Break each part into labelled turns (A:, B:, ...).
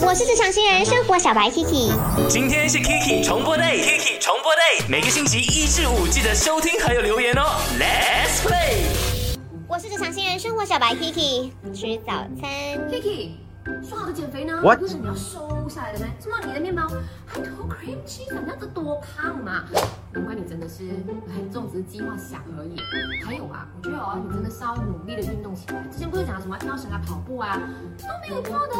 A: 我是职场新人生活小白 Kiki，
B: 今天是 Kiki 重播 day，Kiki 重播 day，每个星期一至五记得收听还有留言哦。Let's play。
A: 我是职场新人生活小白 Kiki，吃早餐。
C: Kiki，说好的减肥呢？不是你要瘦下来的吗？怎么你的面包还涂 cream cheese，你要这多胖嘛？难怪你真的是，哎，这种只是计划想而已。还有啊，我觉得哦，你真的是要努力的运动起来。之前不是讲什么跳绳啊、跑步啊，都没有做的，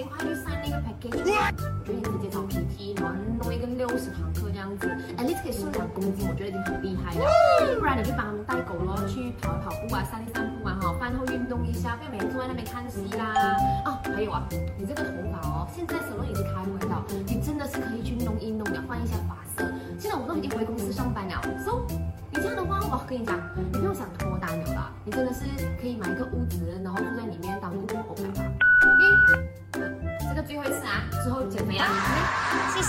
C: 然后还去上那个 package。我觉得你直接找 PT，然后弄一个六十堂课这样子，at least 可以瘦两公斤，我觉得已经很厉害了。不然你就帮他们带狗咯，去跑一跑步啊，散一散步啊，哈，饭后运动一下，不要每天坐在那边看戏啦。哦，还有啊，你这个头发哦，现在 salon 已经开回了，你真的是可以去弄一弄的，换一下发色。现在我都已经回公司上班了，so 你这样的话，我跟你讲，你不用想脱单了啦，你真的是可以买一个屋子，然后住在里面当公公狗了吧。最后一次啊，之后减肥啊。
A: 谢谢。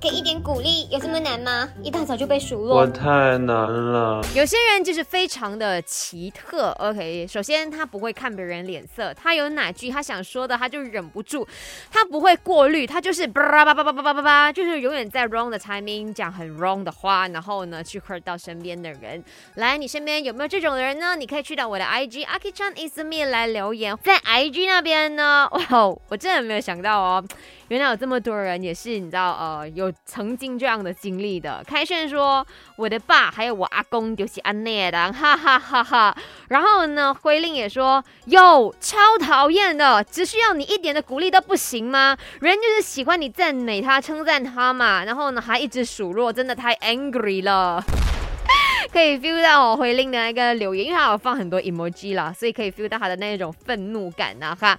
A: 给一点鼓励有这么难吗？一大早就被数落我。
D: 太难了。
E: 有些人就是非常的奇特。OK，首先他不会看别人脸色，他有哪句他想说的他就忍不住，他不会过滤，他就是叭叭叭叭叭叭叭叭，就是永远在 wrong 的 timing 讲很 wrong 的话，然后呢去 hurt 到身边的人。来，你身边有没有这种人呢？你可以去到我的 IG Aki Chan is me 来留言，在 IG 那边呢，哇，我真的没有想到哦。原来有这么多人也是你知道呃有曾经这样的经历的。开炫说我的爸还有我阿公就是安内的，哈哈哈哈。然后呢，辉令也说哟超讨厌的，只需要你一点的鼓励都不行吗？人就是喜欢你赞美他、称赞他嘛。然后呢，还一直数落，真的太 angry 了。可以 feel 到我回令的那个留言，因为他有放很多 emoji 啦，所以可以 feel 到他的那种愤怒感呐、哈。